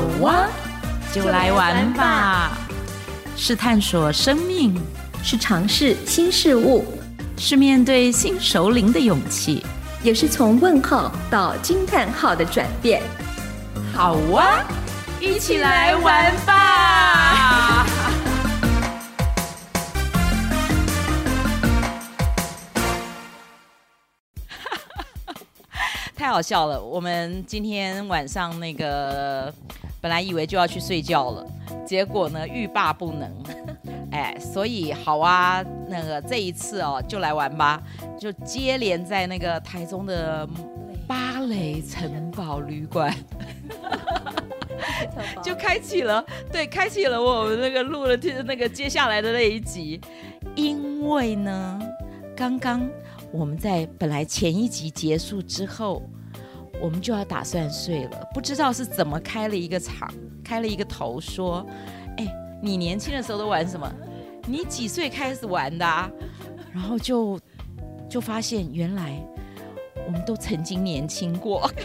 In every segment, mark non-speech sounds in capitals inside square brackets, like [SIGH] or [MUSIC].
好哇，就来玩吧！是探索生命，是尝试新事物，是面对新熟龄的勇气，也是从问号到惊叹号的转变。好哇，一起来玩吧！[LAUGHS] 太好笑了！我们今天晚上那个本来以为就要去睡觉了，结果呢欲罢不能，[LAUGHS] 哎，所以好啊，那个这一次哦就来玩吧，就接连在那个台中的芭蕾城堡旅馆，[LAUGHS] 就开启了，对，开启了我们那个录了那个接下来的那一集，因为呢，刚刚。我们在本来前一集结束之后，我们就要打算睡了，不知道是怎么开了一个场，开了一个头，说：“哎，你年轻的时候都玩什么？你几岁开始玩的啊？”然后就就发现原来我们都曾经年轻过。[LAUGHS]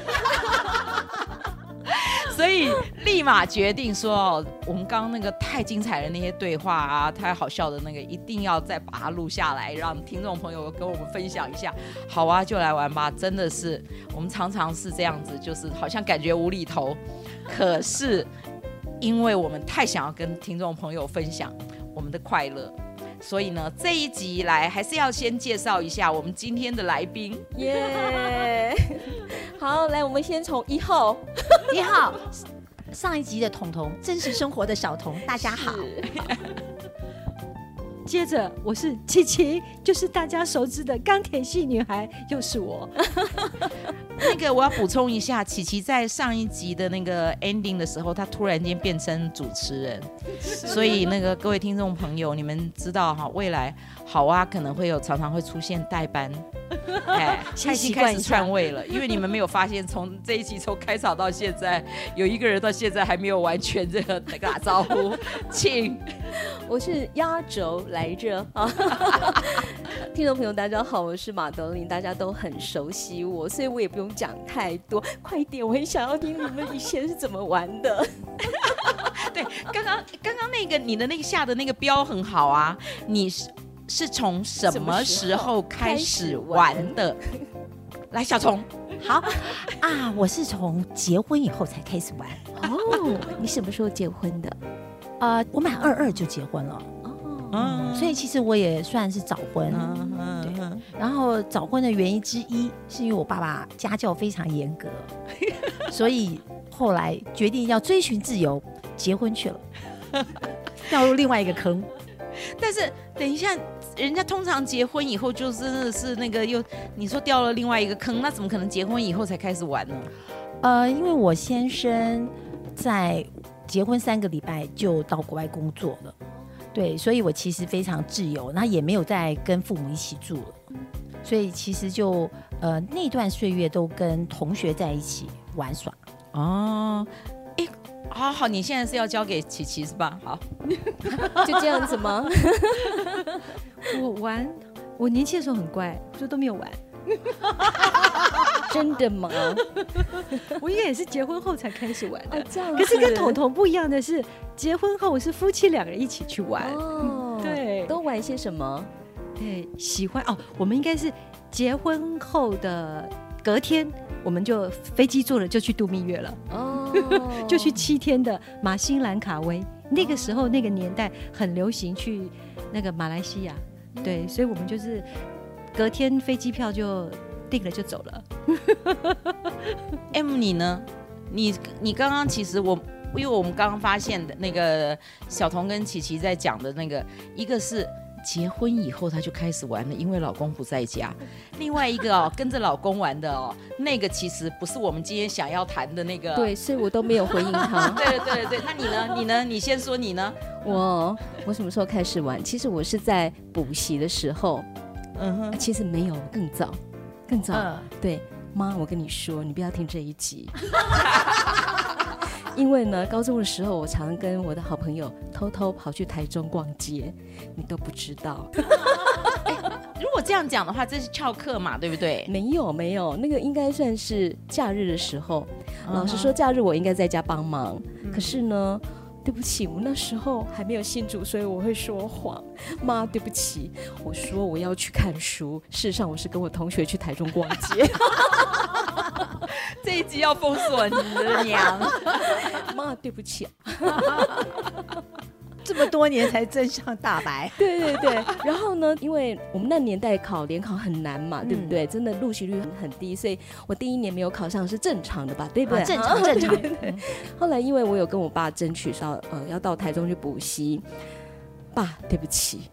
所以立马决定说，我们刚刚那个太精彩的那些对话啊，太好笑的那个，一定要再把它录下来，让听众朋友跟我们分享一下。好啊，就来玩吧！真的是，我们常常是这样子，就是好像感觉无厘头，可是因为我们太想要跟听众朋友分享我们的快乐。所以呢，这一集来还是要先介绍一下我们今天的来宾。耶、[LAUGHS] 好，来，我们先从一号，一号，上一集的彤彤，真实生活的小彤，大家好。[LAUGHS] 接着我是琪琪，就是大家熟知的钢铁系女孩，又是我。[LAUGHS] 那个我要补充一下，琪琪在上一集的那个 ending 的时候，她突然间变成主持人，所以那个各位听众朋友，你们知道哈，未来好啊可能会有常常会出现代班。[LAUGHS] 哎，他已经开始篡位了，因为你们没有发现，从这一期从开场到现在，有一个人到现在还没有完全这个打招呼，请，[LAUGHS] 我是压轴来着啊，[LAUGHS] 听众朋友大家好，我是马德琳，大家都很熟悉我，所以我也不用讲太多，快点，我很想要听你们以前是怎么玩的。对，刚刚刚刚那个你的那个下的那个标很好啊，你是。是从什么时候开始玩的？玩来，小虫，[LAUGHS] 好啊，我是从结婚以后才开始玩。哦，你什么时候结婚的？啊、呃，我满二二就结婚了。哦、嗯，所以其实我也算是早婚。嗯嗯。对。然后早婚的原因之一，是因为我爸爸家教非常严格，[LAUGHS] 所以后来决定要追寻自由，结婚去了，[LAUGHS] 掉入另外一个坑。但是等一下。人家通常结婚以后就真的是那个又你说掉了另外一个坑，那怎么可能结婚以后才开始玩呢？呃，因为我先生在结婚三个礼拜就到国外工作了，对，所以我其实非常自由，那也没有再跟父母一起住了，所以其实就呃那段岁月都跟同学在一起玩耍。哦，哎。好好，你现在是要交给琪琪是吧？好，[LAUGHS] 就这样子吗？[LAUGHS] 我玩，我年轻的时候很乖，就都没有玩。真的吗？[LAUGHS] 我应该也是结婚后才开始玩的。啊、这样。可是跟彤彤不一样的是，结婚后我是夫妻两个人一起去玩。哦。对。都玩些什么？对，喜欢哦。我们应该是结婚后的隔天，我们就飞机坐了就去度蜜月了。哦。[LAUGHS] 就去七天的马新兰卡威，那个时候那个年代很流行去那个马来西亚，对，所以我们就是隔天飞机票就订了就走了。[LAUGHS] M 你呢？你你刚刚其实我因为我们刚刚发现的那个小童跟琪琪在讲的那个一个是。结婚以后，她就开始玩了，因为老公不在家。另外一个哦，跟着老公玩的哦，那个其实不是我们今天想要谈的那个。对，所以我都没有回应他。[LAUGHS] 对对对，那你呢？[LAUGHS] 你呢？你先说你呢？我我什么时候开始玩？其实我是在补习的时候。嗯哼，其实没有，更早，更早。嗯、对，妈，我跟你说，你不要听这一集。[LAUGHS] 因为呢，高中的时候，我常跟我的好朋友偷偷跑去台中逛街，你都不知道。[LAUGHS] 如果这样讲的话，这是翘课嘛，对不对？没有没有，那个应该算是假日的时候。老实说，假日我应该在家帮忙。嗯、可是呢，对不起，我那时候还没有信主，所以我会说谎。妈，对不起，我说我要去看书。事实上，我是跟我同学去台中逛街。[LAUGHS] 这一集要封锁你的娘。妈，对不起。这么多年才真相大白。[LAUGHS] 对对对，然后呢，因为我们那年代考联考很难嘛，对不对？真的录取率很很低，所以我第一年没有考上是正常的吧？对不对？正常正常。[LAUGHS] 对对对。后来因为我有跟我爸争取说，呃，要到台中去补习。爸，对不起，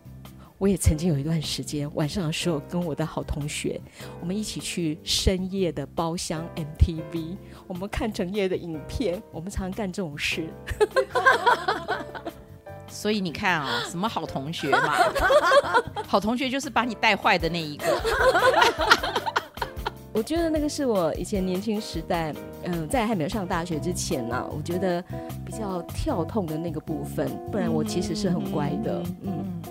我也曾经有一段时间晚上的时候跟我的好同学，我们一起去深夜的包厢 MTV，我们看整夜的影片，我们常干这种事。[LAUGHS] 所以你看啊，[LAUGHS] 什么好同学嘛？[LAUGHS] 好同学就是把你带坏的那一个。[LAUGHS] 我觉得那个是我以前年轻时代，嗯、呃，在还没有上大学之前呢、啊，我觉得比较跳痛的那个部分。不然我其实是很乖的。嗯，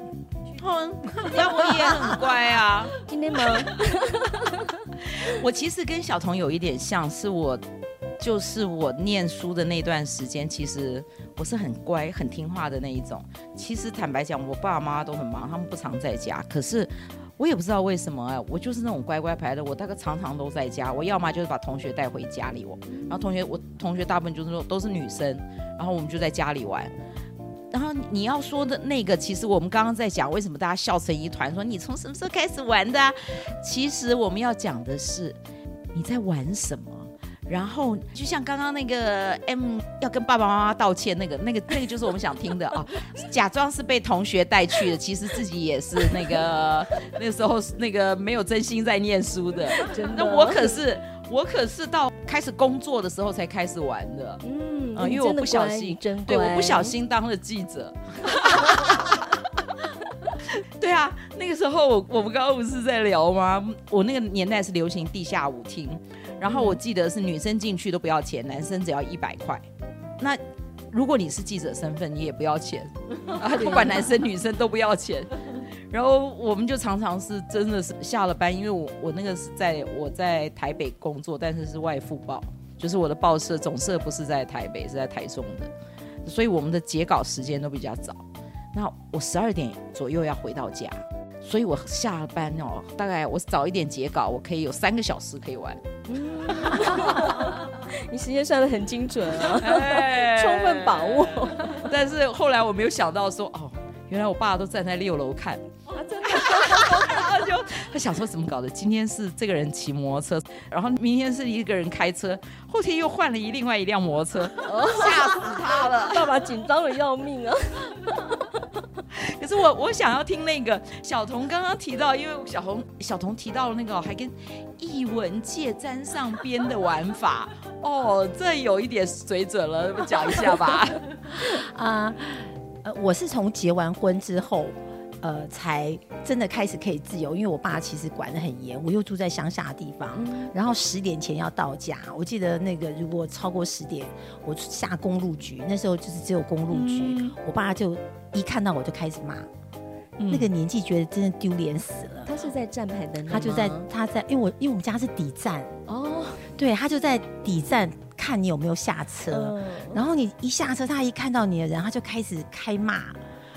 嗯，那我也很乖啊。今天吗？我其实跟小童有一点像，是我。就是我念书的那段时间，其实我是很乖、很听话的那一种。其实坦白讲，我爸爸妈妈都很忙，他们不常在家。可是我也不知道为什么啊，我就是那种乖乖牌的。我大概常常都在家。我要么就是把同学带回家里我，然后同学我同学大部分就是说都是女生，然后我们就在家里玩。然后你要说的那个，其实我们刚刚在讲为什么大家笑成一团，说你从什么时候开始玩的？其实我们要讲的是你在玩什么。然后就像刚刚那个 M 要跟爸爸妈妈道歉，那个那个那个就是我们想听的啊，[LAUGHS] 假装是被同学带去的，其实自己也是那个 [LAUGHS] 那个时候那个没有真心在念书的。真的，那我可是我可是到开始工作的时候才开始玩的。嗯，因为我不小心，对，我不小心当了记者。[LAUGHS] 对啊，那个时候我我们刚刚不是在聊吗？我那个年代是流行地下舞厅。然后我记得是女生进去都不要钱，男生只要一百块。那如果你是记者身份，你也不要钱，[LAUGHS] 啊，不管男生女生都不要钱。然后我们就常常是真的是下了班，因为我我那个是在我在台北工作，但是是外副报，就是我的报社总社不是在台北，是在台中的，所以我们的截稿时间都比较早。那我十二点左右要回到家。所以我下班哦，大概我早一点截稿，我可以有三个小时可以玩。嗯、[LAUGHS] 你时间算得很精准啊，哎、充分把握。但是后来我没有想到说，哦，原来我爸都站在六楼看，啊、真的。然后就他想说怎么搞的？今天是这个人骑摩托车，然后明天是一个人开车，后天又换了一另外一辆摩托车，吓死他了。爸爸紧张的要命啊。[LAUGHS] 可是我我想要听那个小童刚刚提到，因为小童小童提到了那个还跟译文界沾上边的玩法哦，这有一点水准了，讲一下吧。啊，[LAUGHS] 呃，我是从结完婚之后，呃，才真的开始可以自由，因为我爸其实管得很严，我又住在乡下的地方，然后十点前要到家。我记得那个如果超过十点，我下公路局，那时候就是只有公路局，嗯、我爸就。一看到我就开始骂，嗯、那个年纪觉得真的丢脸死了。他是在站牌等，他就在他在，因为我因为我们家是底站哦，对，他就在底站看你有没有下车，嗯、然后你一下车，他一看到你的人，他就开始开骂，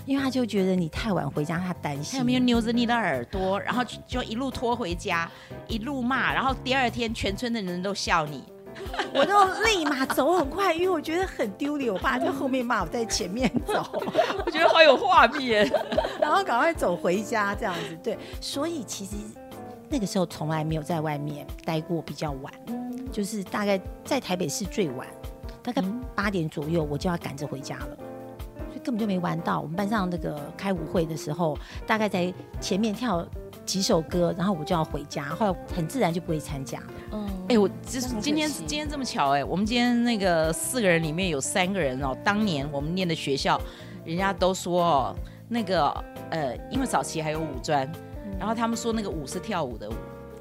因为他就觉得你太晚回家，他担心。他有没有扭着你的耳朵，然后就一路拖回家，一路骂，然后第二天全村的人都笑你。[LAUGHS] 我都立马走很快，因为我觉得很丢脸。我爸在后面骂，我在前面走，[LAUGHS] 我觉得好有画面。[LAUGHS] 然后赶快走回家，这样子对。所以其实那个时候从来没有在外面待过比较晚，就是大概在台北市最晚，大概八点左右我就要赶着回家了，根本就没玩到。我们班上那个开舞会的时候，大概在前面跳几首歌，然后我就要回家，后来很自然就不会参加。嗯，哎、欸，我就是今天今天这么巧哎、欸，我们今天那个四个人里面有三个人哦，当年我们念的学校，人家都说哦，那个呃，因为早期还有舞专，嗯、然后他们说那个舞是跳舞的舞，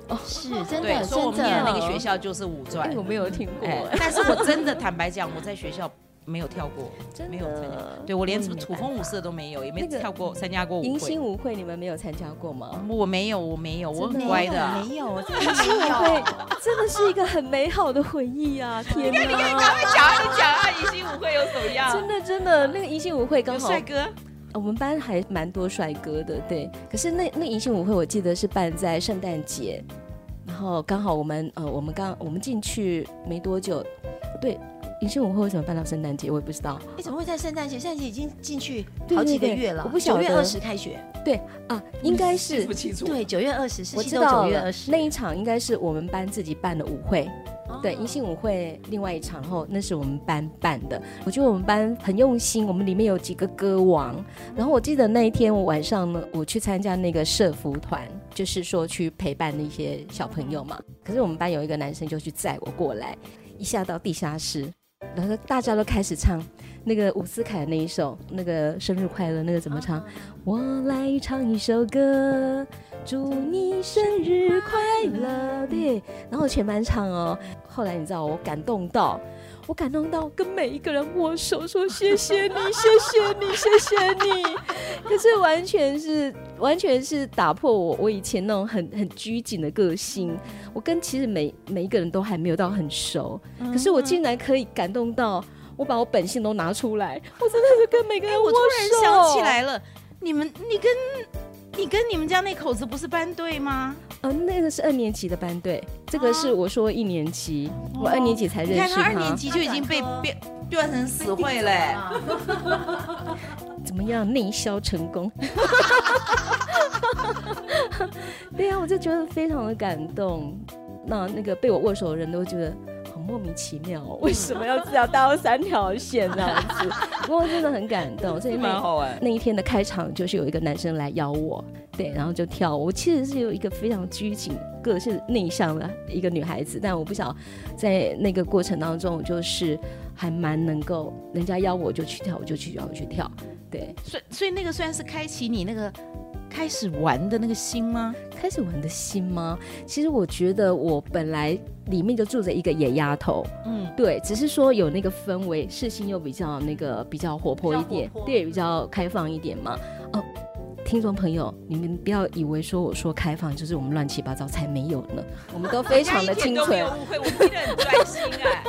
哦，是真的，真的。说我们念的那个学校就是舞专，我没有听过、欸，但是我真的坦白讲，我在学校没有跳过，真的没有参加。对我连什么土风舞社都没有，也没跳过参加过舞会。迎新舞会你们没有参加过吗？我没有，我没有，我很乖的。没有，[LAUGHS] 迎新舞会真的是一个很美好的回忆啊！天哪，你看，你赶快讲啊，你讲啊，迎新舞会有什么样？真的，真的，那个迎新舞会刚好帅哥。我们班还蛮多帅哥的，对。可是那那迎新舞会，我记得是办在圣诞节，然后刚好我们呃，我们刚我们进去没多久，对。迎新舞会为什么办到圣诞节？我也不知道。你怎么会在圣诞节？圣诞节已经进去好几个月了。我不晓得。九月二十开学。对啊，应该是不清楚。对，九月二十。我知道九月二十那一场应该是我们班自己办的舞会。对，迎新舞会另外一场，然后那是我们班办的。我觉得我们班很用心，我们里面有几个歌王。然后我记得那一天我晚上呢，我去参加那个社服团，就是说去陪伴那些小朋友嘛。可是我们班有一个男生就去载我过来，一下到地下室，然后大家都开始唱那个伍思凯那一首那个生日快乐，那个怎么唱？我来唱一首歌。祝你生日快乐！对，然后全班唱哦。后来你知道我感动到，我感动到跟每一个人握手，说谢谢你，谢谢你，谢谢你。可是完全是，完全是打破我我以前那种很很拘谨的个性。我跟其实每每一个人都还没有到很熟，可是我竟然可以感动到，我把我本性都拿出来，我真的是跟每个人握手。我突然想起来了，你们，你跟。你跟你们家那口子不是班队吗？呃，那个是二年级的班队，这个是我说一年级，啊、我二年级才认识他。你看他二年级就已经被变变成死会嘞，[LAUGHS] 怎么样内销成功？[LAUGHS] 对呀、啊，我就觉得非常的感动。那那个被我握手的人都觉得。很莫名其妙，哦，为什么要这样搭三条线这样子？[LAUGHS] 不过真的很感动，所以蛮好玩。那一天的开场就是有一个男生来邀我，对，然后就跳。我其实是有一个非常拘谨、个性内向的一个女孩子，但我不晓得在那个过程当中，就是还蛮能够，人家邀我就去跳，我就去，然后去跳。对，所以所以那个虽然是开启你那个。开始玩的那个心吗？开始玩的心吗？其实我觉得我本来里面就住着一个野丫头，嗯，对，只是说有那个氛围，事情又比较那个比较活泼一点，对，比较开放一点嘛，哦。听众朋友，你们不要以为说我说开放就是我们乱七八糟，才没有呢。[LAUGHS] 我们都非常的清纯。误会，我们真的很专心哎。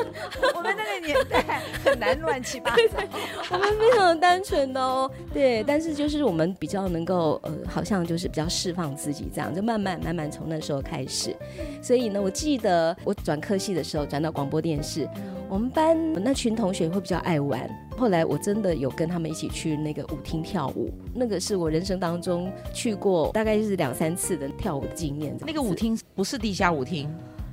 我们那个年代很难乱七八糟。[LAUGHS] 我们非常的单纯的哦，对。但是就是我们比较能够呃，好像就是比较释放自己这样，就慢慢慢慢从那时候开始。所以呢，我记得我转科系的时候转到广播电视，我们班那群同学会比较爱玩。后来我真的有跟他们一起去那个舞厅跳舞，那个是我人生当中去过大概就是两三次的跳舞的经验。那个舞厅不是地下舞厅，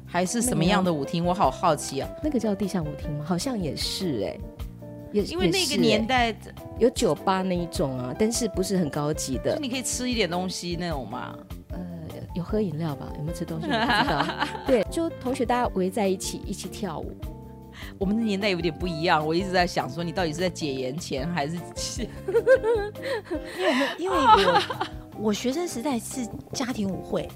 还是什么样的舞厅？我好好奇啊。那个叫地下舞厅吗？好像也是哎、欸，也因为那个年代有酒吧那一种啊，但是不是很高级的。你可以吃一点东西那种吗？呃，有喝饮料吧？有没有吃东西？不知道。[LAUGHS] 对，就同学大家围在一起一起跳舞。我们的年代有点不一样，我一直在想说，你到底是在解严前还是？因为因为我我学生时代是家庭舞会，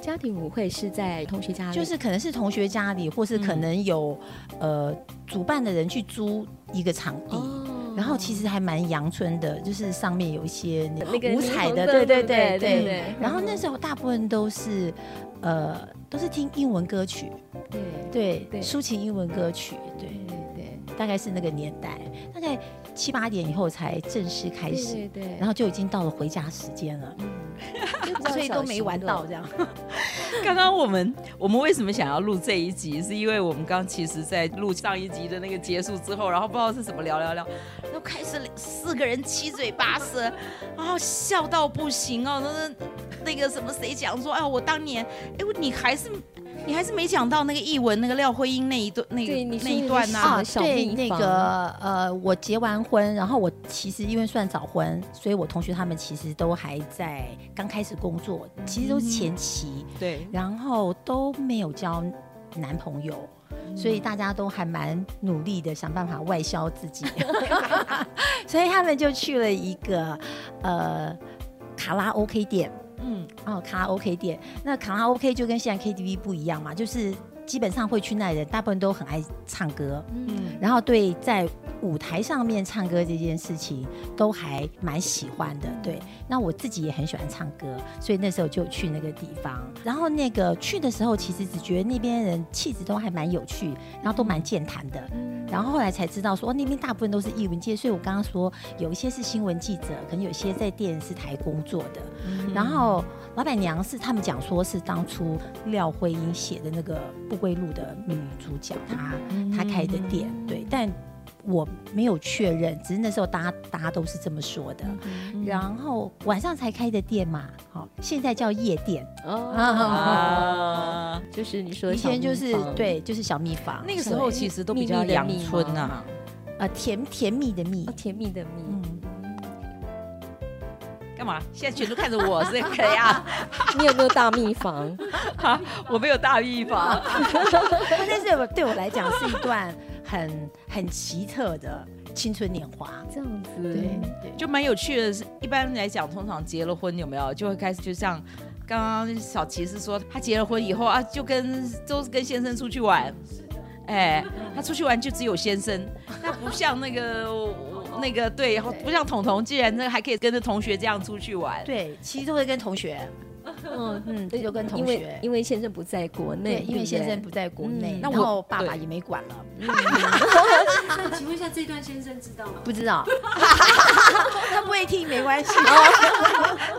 家庭舞会是在同学家里，就是可能是同学家里，或是可能有、嗯、呃主办的人去租一个场地，哦、然后其实还蛮阳春的，就是上面有一些那个五彩的，对对对对对。然后那时候大部分都是呃都是听英文歌曲。对对对，抒情英文歌曲，对对对，大概是那个年代，大概七八点以后才正式开始，对对，然后就已经到了回家时间了，嗯，[LAUGHS] 所以都没玩到这样。[LAUGHS] 刚刚我们我们为什么想要录这一集？是因为我们刚其实在录上一集的那个结束之后，然后不知道是什么聊聊聊，然后开始四个人七嘴八舌，然后笑到不行哦，那那个什么谁讲说，哎，我当年，哎，你还是。你还是没讲到那个译文那个廖辉英那一段那个那一段呢？啊，对，那个呃，我结完婚，然后我其实因为算早婚，所以我同学他们其实都还在刚开始工作，其实都是前期，对，然后都没有交男朋友，所以大家都还蛮努力的想办法外销自己，[LAUGHS] 所以他们就去了一个呃卡拉 OK 店。嗯，哦，卡拉 OK 店，那卡拉 OK 就跟现在 KTV 不一样嘛，就是基本上会去那里的人，大部分都很爱唱歌，嗯，然后对在舞台上面唱歌这件事情都还蛮喜欢的。对，那我自己也很喜欢唱歌，所以那时候就去那个地方。然后那个去的时候，其实只觉得那边人气质都还蛮有趣，然后都蛮健谈的。然后后来才知道说，那边大部分都是艺文界，所以我刚刚说有一些是新闻记者，可能有些在电视台工作的。然后老板娘是他们讲说是当初廖慧英写的那个《不归路》的女主角，她她开的店，对，但。我没有确认，只是那时候大家大家都是这么说的。嗯、然后晚上才开的店嘛，好，现在叫夜店哦，啊、就是你说以前就是对，就是小蜜房。那个时候其实都比较阳春呐，啊，呃，甜甜蜜的蜜，哦，甜蜜的蜜。嗯，干嘛？现在全都看着我，是可以啊？[LAUGHS] 你有没有大秘房？哈，[LAUGHS] 我没有大秘房，[LAUGHS] 但是对我来讲是一段。很很奇特的青春年华，这样子，对对，就蛮有趣的。是一般来讲，通常结了婚有没有，就会开始就像刚刚小琪是说，他结了婚以后啊，就跟都是跟先生出去玩，哎，他出去玩就只有先生，他不像那个那个对，然后不像彤彤，既然那还可以跟着同学这样出去玩，对，其实都会跟同学。嗯嗯，[LAUGHS] 这就跟同学，因为因为先生不在国内，因为先生不在国内，那我爸爸也没管了。[LAUGHS] 那请问一下，这段先生知道吗？不知道，[LAUGHS] 他不会听，没关系，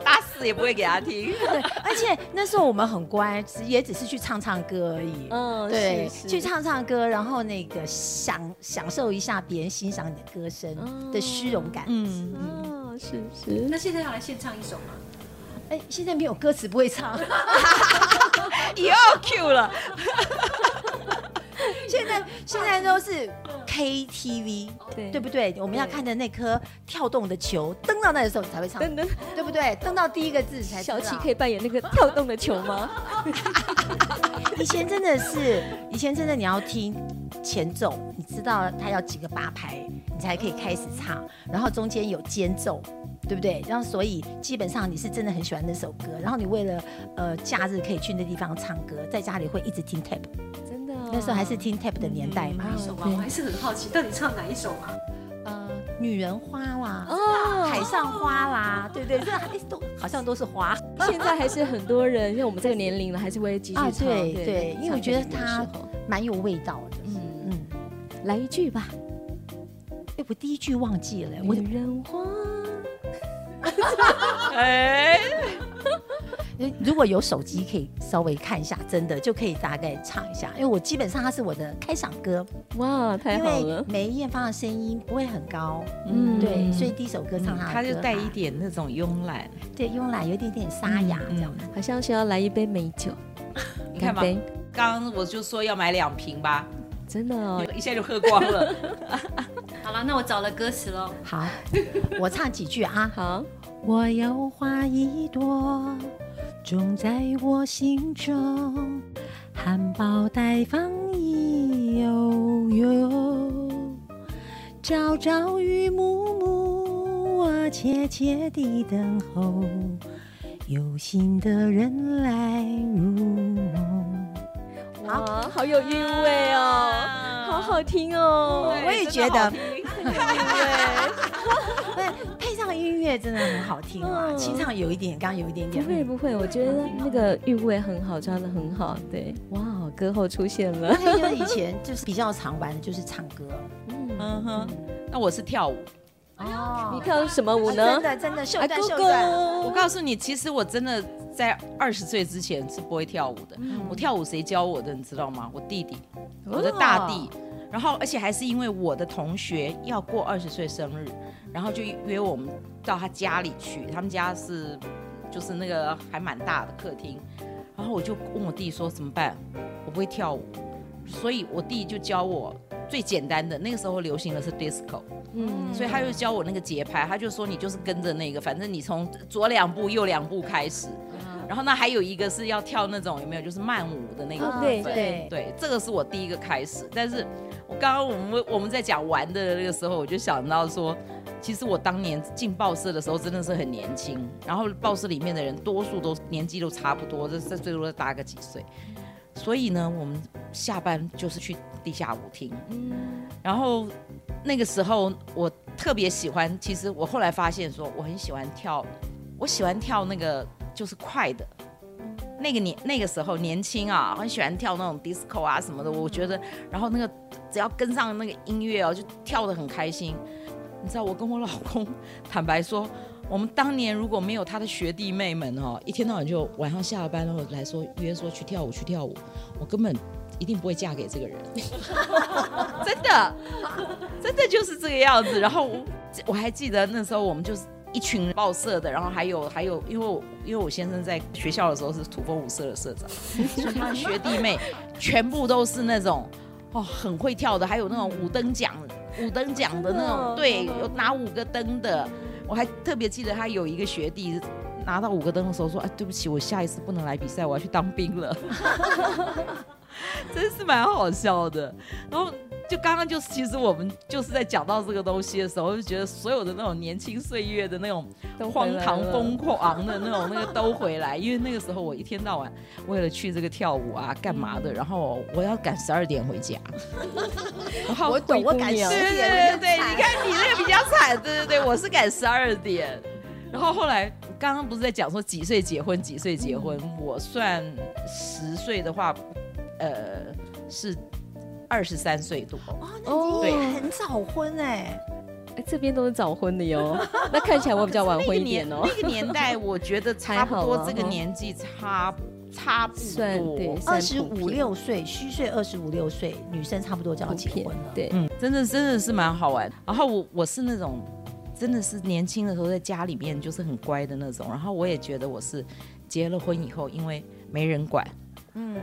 打死也不会给他听。对，而且那时候我们很乖，也只是去唱唱歌而已。嗯，对，去唱唱歌，然后那个享享受一下别人欣赏你的歌声的虚荣感。嗯嗯，是是。那现在要来献唱一首吗？哎，现在没有歌词，不会唱，[LAUGHS] 又 Q 了。[LAUGHS] 现在现在都是 KTV，对对不对？我们要看的那颗跳动的球，登到那的时候你才会唱，登登，对不对？登到第一个字才。小七可以扮演那个跳动的球吗？[LAUGHS] 以前真的是，以前真的你要听前奏，你知道它要几个八拍，你才可以开始唱，然后中间有间奏。对不对？然后所以基本上你是真的很喜欢那首歌，然后你为了呃假日可以去那地方唱歌，在家里会一直听 tape，真的、哦，那时候还是听 tape 的年代嘛。哪一首吗？我还是很好奇，到底唱哪一首啊？呃，女人花啦，哦，海上花啦，对对，这都好像都是花。现在还是很多人，因为我们这个年龄了，还是会继续唱。啊、对对，对，因为我觉得它蛮有味道的。嗯嗯，来一句吧。哎，我第一句忘记了。女人花。[LAUGHS] 哎，[LAUGHS] 如果有手机可以稍微看一下，真的就可以大概唱一下，因为我基本上它是我的开场歌。哇，太好了！因为梅艳芳的声音不会很高，嗯，对，所以第一首歌唱她，它就带一点那种慵懒，对，慵懒有一点点沙哑这样，好像是要来一杯美酒。你看吧，刚刚我就说要买两瓶吧，真的哦，一下就喝光了。好了，那我找了歌词喽。好，我唱几句啊。好，我有花一朵，种在我心中，含苞待放意悠悠，朝朝与暮暮，我切切地等候，有心的人来入梦。好，有韵味哦，好好听哦，我也觉得。[LAUGHS] 对，配上音乐真的很好听啊，清唱有一点，刚刚有一点点。不会不会，我觉得那个韵味很好，抓的很好。对，哇，歌后出现了。因为以前就是比较常玩的就是唱歌，嗯哼。那我是跳舞。哦，你跳什么舞呢？真的真的秀段秀段。我告诉你，其实我真的在二十岁之前是不会跳舞的。我跳舞谁教我的？你知道吗？我弟弟，我的大弟。然后，而且还是因为我的同学要过二十岁生日，然后就约我们到他家里去。他们家是，就是那个还蛮大的客厅。然后我就问我弟说怎么办？我不会跳舞，所以我弟就教我最简单的。那个时候流行的是 disco，嗯，所以他就教我那个节拍。他就说你就是跟着那个，反正你从左两步右两步开始。然后那，还有一个是要跳那种有没有？就是慢舞的那个部分。对对对，这个是我第一个开始。但是我刚刚我们我们在讲玩的那个时候，我就想到说，其实我当年进报社的时候真的是很年轻，然后报社里面的人多数都年纪都差不多，这这最多大个几岁。所以呢，我们下班就是去地下舞厅。嗯，然后那个时候我特别喜欢，其实我后来发现说我很喜欢跳，我喜欢跳那个就是快的。那个年那个时候年轻啊，很喜欢跳那种 disco 啊什么的。我觉得，然后那个只要跟上那个音乐哦，就跳得很开心。你知道，我跟我老公 [LAUGHS] 坦白说，我们当年如果没有他的学弟妹们哦，一天到晚就晚上下了班然后来说约说去跳舞去跳舞，我根本一定不会嫁给这个人。[LAUGHS] 真的，[LAUGHS] 真的就是这个样子。然后我我还记得那时候我们就是。一群报社的，然后还有还有，因为我因为我先生在学校的时候是土风舞社的社长，[LAUGHS] 所以他的学弟妹全部都是那种哦很会跳的，还有那种五灯奖五灯奖的那种，对，有拿五个灯的。我还特别记得他有一个学弟拿到五个灯的时候说：“哎，对不起，我下一次不能来比赛，我要去当兵了。” [LAUGHS] 真是蛮好笑的。然后。就刚刚就是，其实我们就是在讲到这个东西的时候，就觉得所有的那种年轻岁月的那种荒唐疯狂的那种那个都回来，因为那个时候我一天到晚为了去这个跳舞啊干嘛的，然后我要赶十二点回家。我懂，我赶十二点。对对对对，你看你那个比较惨，对对对，我是赶十二点。然后后来刚刚不是在讲说几岁结婚，几岁结婚？我算十岁的话，呃是。二十三岁多哦，那你很早婚哎，哎这边都是早婚的哟，[LAUGHS] 那看起来我比较晚婚一点哦。那个年代我觉得差不多这个年纪差差不多，二十五六岁虚岁二十五六岁女生差不多就要结婚了。对，嗯，真的真的是蛮好玩。然后我我是那种真的是年轻的时候在家里面就是很乖的那种，然后我也觉得我是结了婚以后因为没人管，嗯。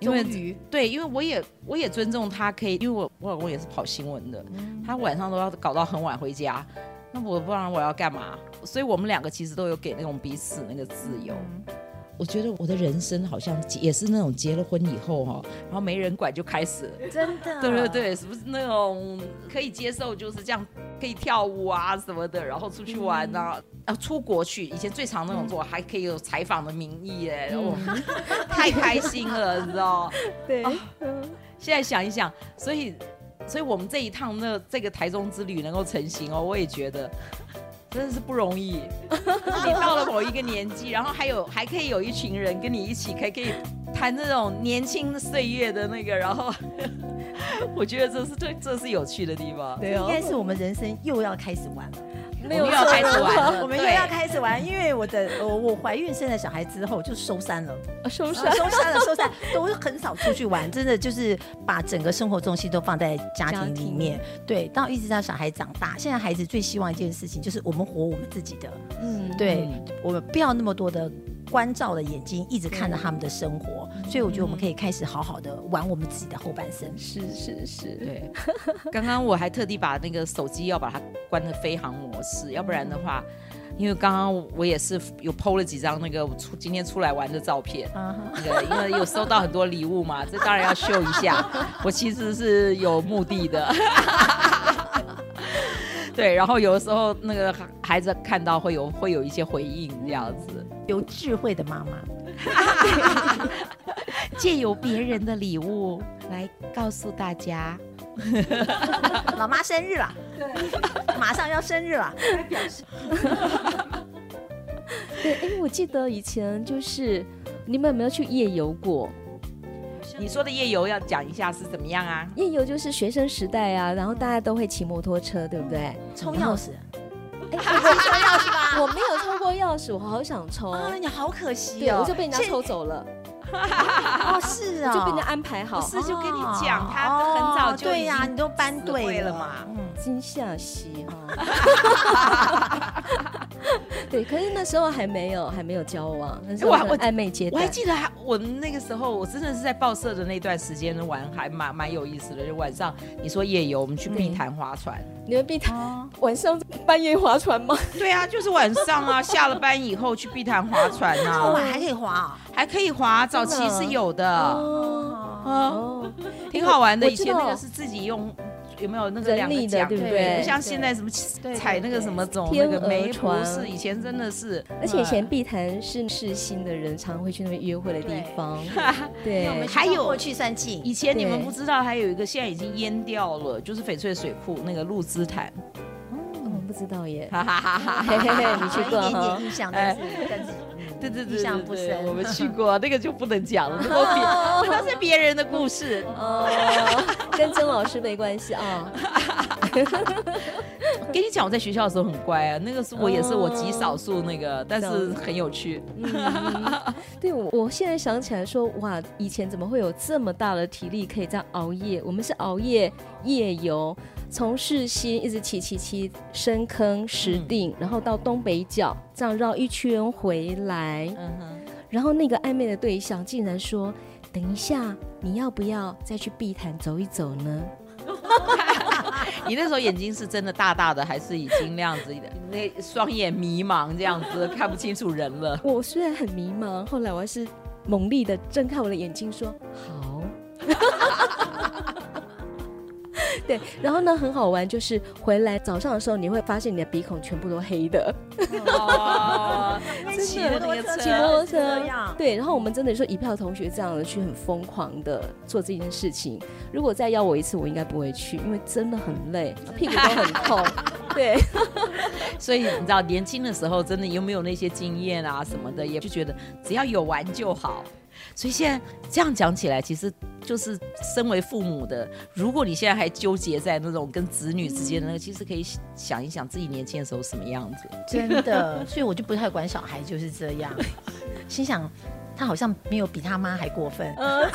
因为对，因为我也我也尊重他，可以，因为我我老公也是跑新闻的，嗯、他晚上都要搞到很晚回家，那我不然我要干嘛？所以我们两个其实都有给那种彼此那个自由。嗯、我觉得我的人生好像也是那种结了婚以后哈，然后没人管就开始了，真的，[LAUGHS] 对对对，是不是那种可以接受就是这样？可以跳舞啊什么的，然后出去玩啊，嗯、啊出国去。以前最常那种做，还可以有采访的名义哎，然后 [LAUGHS] 太开心了，你知道？对、啊。现在想一想，所以，所以我们这一趟那这个台中之旅能够成型哦，我也觉得真的是不容易。[LAUGHS] 你到了某一个年纪，然后还有还可以有一群人跟你一起，可以可以谈这种年轻岁月的那个，然后。[LAUGHS] 我觉得这是这这是有趣的地方，对哦，应该是我们人生又要开始玩了，没有要开始玩了，[LAUGHS] 我们又要开始玩，因为我的我我怀孕生了小孩之后就收山了，收山。收山了收山，[LAUGHS] 都很少出去玩，真的就是把整个生活重心都放在家庭里面，对，到一直到小孩长大，现在孩子最希望一件事情就是我们活我们自己的，嗯，对，我们不要那么多的。关照的眼睛一直看着他们的生活，嗯、所以我觉得我们可以开始好好的玩我们自己的后半生。是是是，对。[LAUGHS] 刚刚我还特地把那个手机要把它关的飞行模式，要不然的话，因为刚刚我也是有 PO 了几张那个出今天出来玩的照片，那个因为有收到很多礼物嘛，这当然要秀一下。[LAUGHS] 我其实是有目的的。[LAUGHS] 对，然后有的时候那个孩子看到会有会有一些回应这样子。有智慧的妈妈，[LAUGHS] 借由别人的礼物来告诉大家，老妈生日了，对，马上要生日了，来表示。[LAUGHS] 对，哎，我记得以前就是你们有没有去夜游过？你说的夜游要讲一下是怎么样啊？夜游就是学生时代啊，然后大家都会骑摩托车，对不对？冲钥匙。哎，你抽钥匙吧？[LAUGHS] 我没有抽过钥匙，我好想抽。啊，你好可惜哦，我就被人家抽走了。[LAUGHS] 哦，是啊，就被人家安排好。不是，就跟你讲，他很早就对呀，你都搬对了嘛。嗯，金夏熙哈。[LAUGHS] 对，可是那时候还没有，还没有交往，那时候暧昧阶段。我还记得，还我那个时候，我真的是在报社的那段时间玩，还蛮蛮有意思的。就晚上你说夜游，我们去碧潭划船。你们碧潭晚上半夜划船吗？对啊，就是晚上啊，下了班以后去碧潭划船啊。晚 [LAUGHS] 还可以划，还可以划，早期是有的。哦，挺好玩的。以前那个是自己用。有没有那个两个奖，对不对？不像现在什么踩那个什么种那个没不是，以前真的是。而且以前碧潭是世新的人常会去那边约会的地方。对，[LAUGHS] 还有过去算计。以前你们不知道，还有一个现在已经淹掉了，就是翡翠水库那个露姿潭。哦，不知道耶。哈哈哈哈哈！你去过一点点印象，但是但是。对对对，印象不深。我们去 [LAUGHS] 过，那个就不能讲了，那都别，那是别人的故事哦，跟曾老师没关系啊。[LAUGHS] 跟你讲，我在学校的时候很乖啊，那个是我也是我极少数那个，但是很有趣。对，我我现在想起来说，哇，以前怎么会有这么大的体力可以这样熬夜？我们是熬夜夜游。从市心一直骑骑骑深坑石碇，然后到东北角，这样绕一圈回来。嗯哼。然后那个暧昧的对象竟然说：“等一下，你要不要再去碧潭走一走呢？” [LAUGHS] 你那时候眼睛是真的大大的，还是已经那样子的？那双眼迷茫，这样子 [LAUGHS] 看不清楚人了。我虽然很迷茫，后来我还是猛力的睁开我的眼睛，说：“好。” [LAUGHS] 对，然后呢，很好玩，就是回来早上的时候，你会发现你的鼻孔全部都黑的。哦，[LAUGHS] 骑摩托车，骑摩托车，对。然后我们真的说一票同学这样的去很疯狂的做这件事情。如果再要我一次，我应该不会去，因为真的很累，屁股都很痛。[LAUGHS] 对，[LAUGHS] 所以你知道，年轻的时候真的有没有那些经验啊什么的，也就觉得只要有玩就好。所以现在这样讲起来，其实就是身为父母的，如果你现在还纠结在那种跟子女之间的那个，其实可以想一想自己年轻的时候什么样子。真的，所以我就不太管小孩就是这样，心想他好像没有比他妈还过分。呃，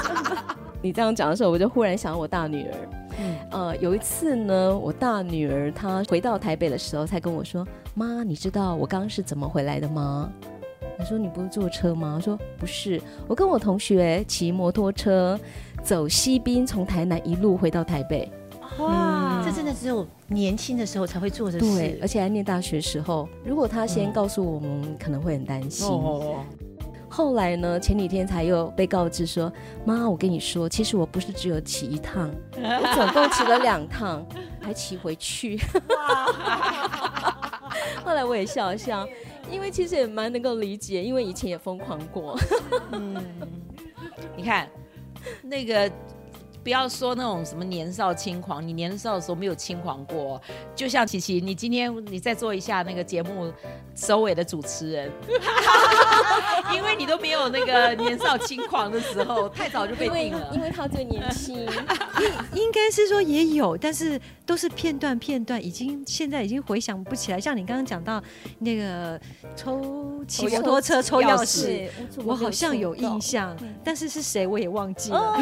[LAUGHS] 你这样讲的时候，我就忽然想到我大女儿。嗯，呃，有一次呢，我大女儿她回到台北的时候，才跟我说：“妈，你知道我刚刚是怎么回来的吗？”我说，你不是坐车吗？我说不是，我跟我同学骑摩托车走西滨，从台南一路回到台北。哇，嗯、这真的只有年轻的时候才会做的事。对，而且还念大学时候。如果他先告诉我们，嗯、可能会很担心。哦。后来呢？前几天才又被告知说，妈，我跟你说，其实我不是只有骑一趟，[LAUGHS] 我总共骑了两趟，还骑回去。[LAUGHS] 后来我也笑笑。因为其实也蛮能够理解，因为以前也疯狂过。[LAUGHS] 嗯，你看那个。不要说那种什么年少轻狂，你年少的时候没有轻狂过。就像琪琪，你今天你再做一下那个节目收尾的主持人，[LAUGHS] 因为你都没有那个年少轻狂的时候，太早就被定了。因为，因为他最年轻，[LAUGHS] 应该是说也有，但是都是片段片段，已经现在已经回想不起来。像你刚刚讲到那个抽骑摩托车抽钥匙，我好像有印象，但是是谁我也忘记了。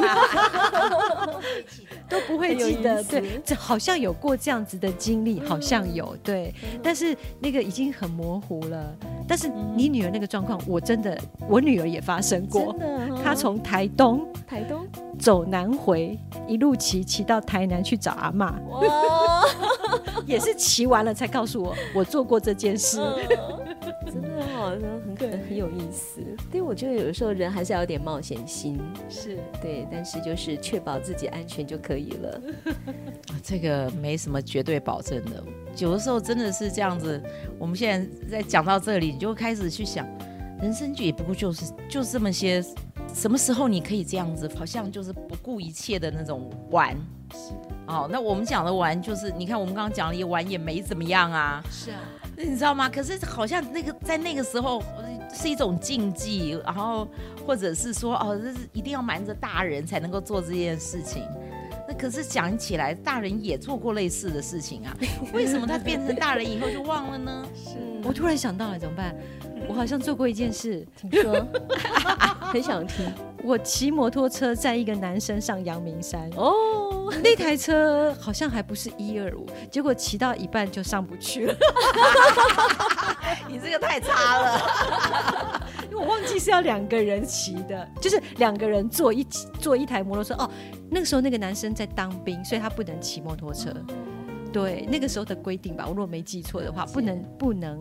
[LAUGHS] [LAUGHS] 都不会记得，对，这好像有过这样子的经历，好像有，对，但是那个已经很模糊了。但是你女儿那个状况，我真的，我女儿也发生过，她从台东，台东？走南回，一路骑骑到台南去找阿嬷，哇，[LAUGHS] 也是骑完了才告诉我，我做过这件事。真的好像很可能很有意思。对，我觉得有的时候人还是要有点冒险心，是对，但是就是确保自己安全就可以了。[LAUGHS] 这个没什么绝对保证的，有的时候真的是这样子。我们现在在讲到这里，你就开始去想，人生就也不过就是就这么些，什么时候你可以这样子，好像就是不顾一切的那种玩。是，哦，那我们讲的玩，就是你看我们刚刚讲了一玩也没怎么样啊。是啊。你知道吗？可是好像那个在那个时候是一种禁忌，然后或者是说哦，这是一定要瞒着大人才能够做这件事情。那可是讲起来，大人也做过类似的事情啊。[LAUGHS] 为什么他变成大人以后就忘了呢？是 [LAUGHS] 我突然想到了，怎么办？我好像做过一件事，听说，[LAUGHS] 很想听。我骑摩托车载一个男生上阳明山哦，[LAUGHS] 那台车好像还不是一二五，结果骑到一半就上不去了。[LAUGHS] 你这个太差了，[LAUGHS] 因为我忘记是要两个人骑的，就是两个人坐一坐一台摩托车哦。那个时候那个男生在当兵，所以他不能骑摩托车。对，那个时候的规定吧，我如果没记错的话，不能不能。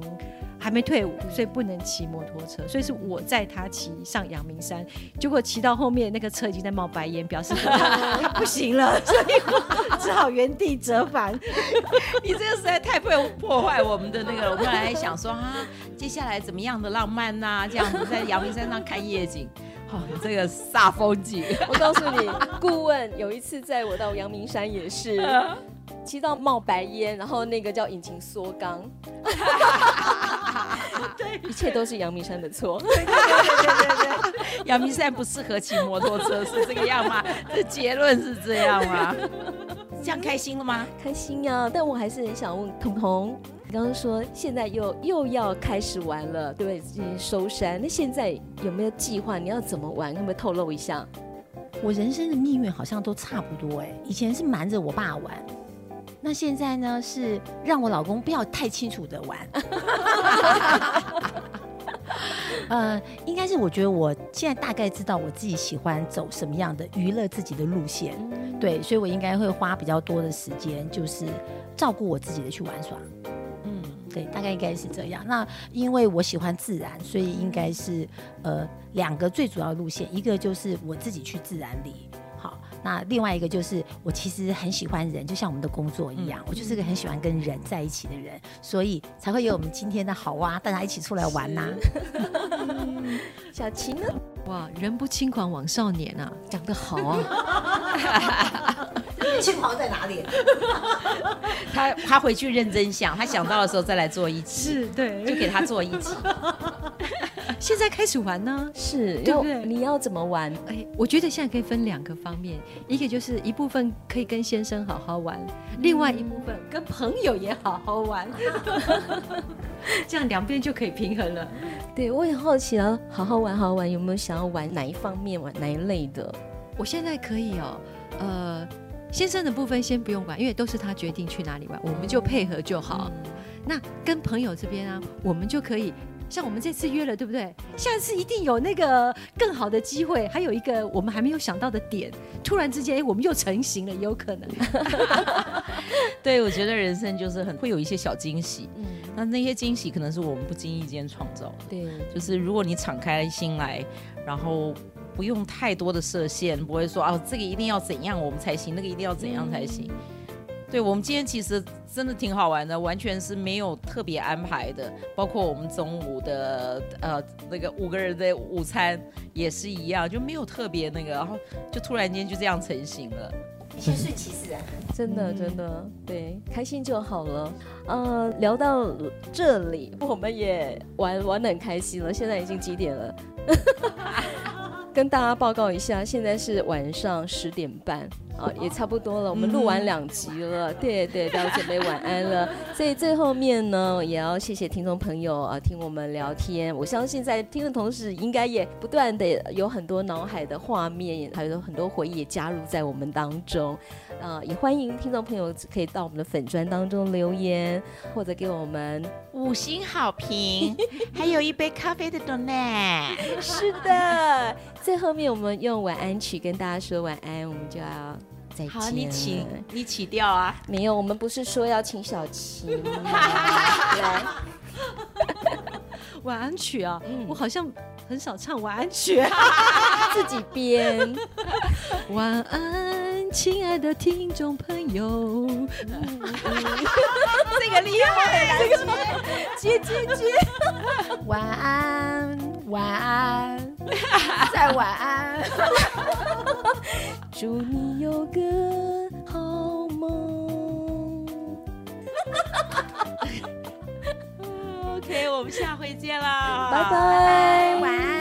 还没退伍，所以不能骑摩托车，所以是我载他骑上阳明山，结果骑到后面那个车已经在冒白烟，表示他 [LAUGHS] 不行了，所以我只好原地折返。[LAUGHS] 你这个实在太会破坏我们的那个，我们本来想说啊，接下来怎么样的浪漫呐、啊，这样子在阳明山上看夜景，[LAUGHS] 哦，这个煞风景。我告诉你，顾问有一次载我到阳明山也是。骑到冒白烟，然后那个叫引擎缩缸，对，一切都是阳明山的错。对对对对对，阳明山不适合骑摩托车，是这个样吗？[LAUGHS] 这结论是这样吗？这样开心了吗？开心呀、啊！但我还是很想问彤彤，你刚刚说现在又又要开始玩了，对不对？进行收山，那现在有没有计划？你要怎么玩？可不可以透露一下？我人生的命运好像都差不多哎，以前是瞒着我爸玩。那现在呢？是让我老公不要太清楚的玩。[LAUGHS] 呃，应该是我觉得我现在大概知道我自己喜欢走什么样的娱乐自己的路线，对，所以我应该会花比较多的时间，就是照顾我自己的去玩耍。嗯，对，大概应该是这样。那因为我喜欢自然，所以应该是呃两个最主要的路线，一个就是我自己去自然里。那另外一个就是，我其实很喜欢人，就像我们的工作一样，嗯、我就是个很喜欢跟人在一起的人，所以才会有我们今天的好哇，大家一起出来玩呐、啊。[LAUGHS] 小琪呢？哇，人不轻狂枉少年啊，讲得好啊！[LAUGHS] 轻狂在哪里？[LAUGHS] 他他回去认真想，他想到的时候再来做一集，是对，就给他做一集。现在开始玩呢？是，对不对？你要怎么玩？哎，我觉得现在可以分两个方面，一个就是一部分可以跟先生好好玩，嗯、另外一部分跟朋友也好好玩，[LAUGHS] 这样两边就可以平衡了。对，我也好奇了，好好玩，好好玩，有没有想要玩哪一方面，玩哪一类的？我现在可以哦，呃，先生的部分先不用管，因为都是他决定去哪里玩，我们就配合就好。嗯、那跟朋友这边啊，我们就可以。像我们这次约了，对不对？下次一定有那个更好的机会，还有一个我们还没有想到的点，突然之间，哎，我们又成型了，也有可能。[LAUGHS] 对，我觉得人生就是很会有一些小惊喜，嗯，那那些惊喜可能是我们不经意间创造的。对，就是如果你敞开心来，然后不用太多的设限，不会说啊，这个一定要怎样我们才行，那个一定要怎样才行。嗯对，我们今天其实真的挺好玩的，完全是没有特别安排的，包括我们中午的呃那个五个人的午餐也是一样，就没有特别那个，然后就突然间就这样成型了，一切顺其自然，真的真的对，开心就好了。呃，聊到这里，我们也玩玩得很开心了，现在已经几点了？[LAUGHS] 跟大家报告一下，现在是晚上十点半。哦，也差不多了，我们录完两集了，嗯、对对，大家准备晚安了。所以最后面呢，也要谢谢听众朋友啊，听我们聊天。我相信在听的同时，应该也不断的有很多脑海的画面，还有很多回忆也加入在我们当中。啊，也欢迎听众朋友可以到我们的粉砖当中留言，或者给我们五星好评，还有一杯咖啡的 donut。是的，最后面我们用晚安曲跟大家说晚安，我们就要。好，你起你起调啊？没有，我们不是说要请小琪 [LAUGHS] 来晚安曲啊？嗯、我好像很少唱晚安曲，[LAUGHS] 自己编。晚安，亲爱的听众朋友。嗯、[LAUGHS] 这个厉害，这个接接接，接。晚安，晚安，再晚安。[LAUGHS] 祝你有个好梦。[LAUGHS] OK，我们下回见啦，拜拜，晚安。